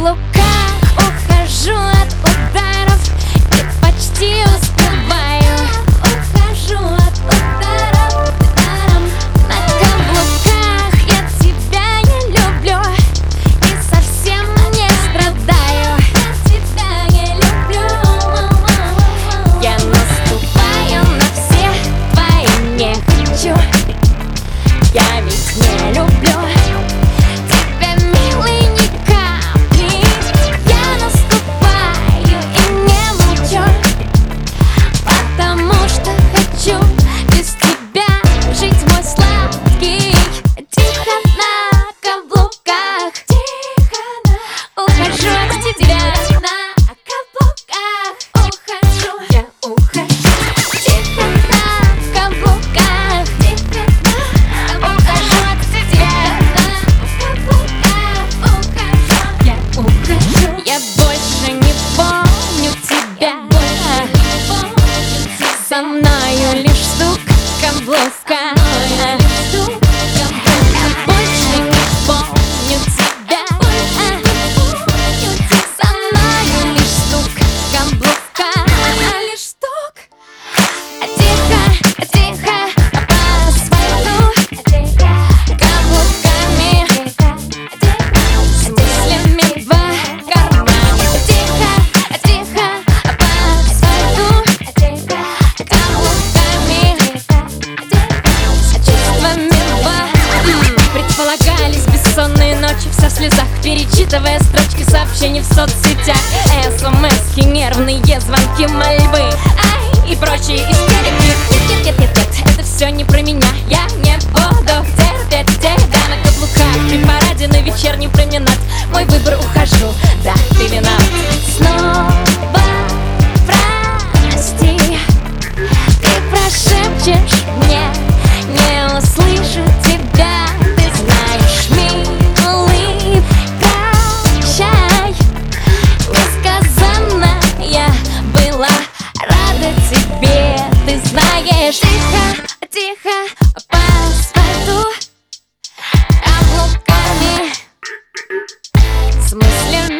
Pablo. бессонные ночи Вся в слезах, перечитывая строчки сообщений в соцсетях. Смс нервные звонки, мольбы Ай, и прочие истерики Нет, нет, нет, нет, это все не про меня. Я Тихо, тихо, по асфальту Облаками. С мыслями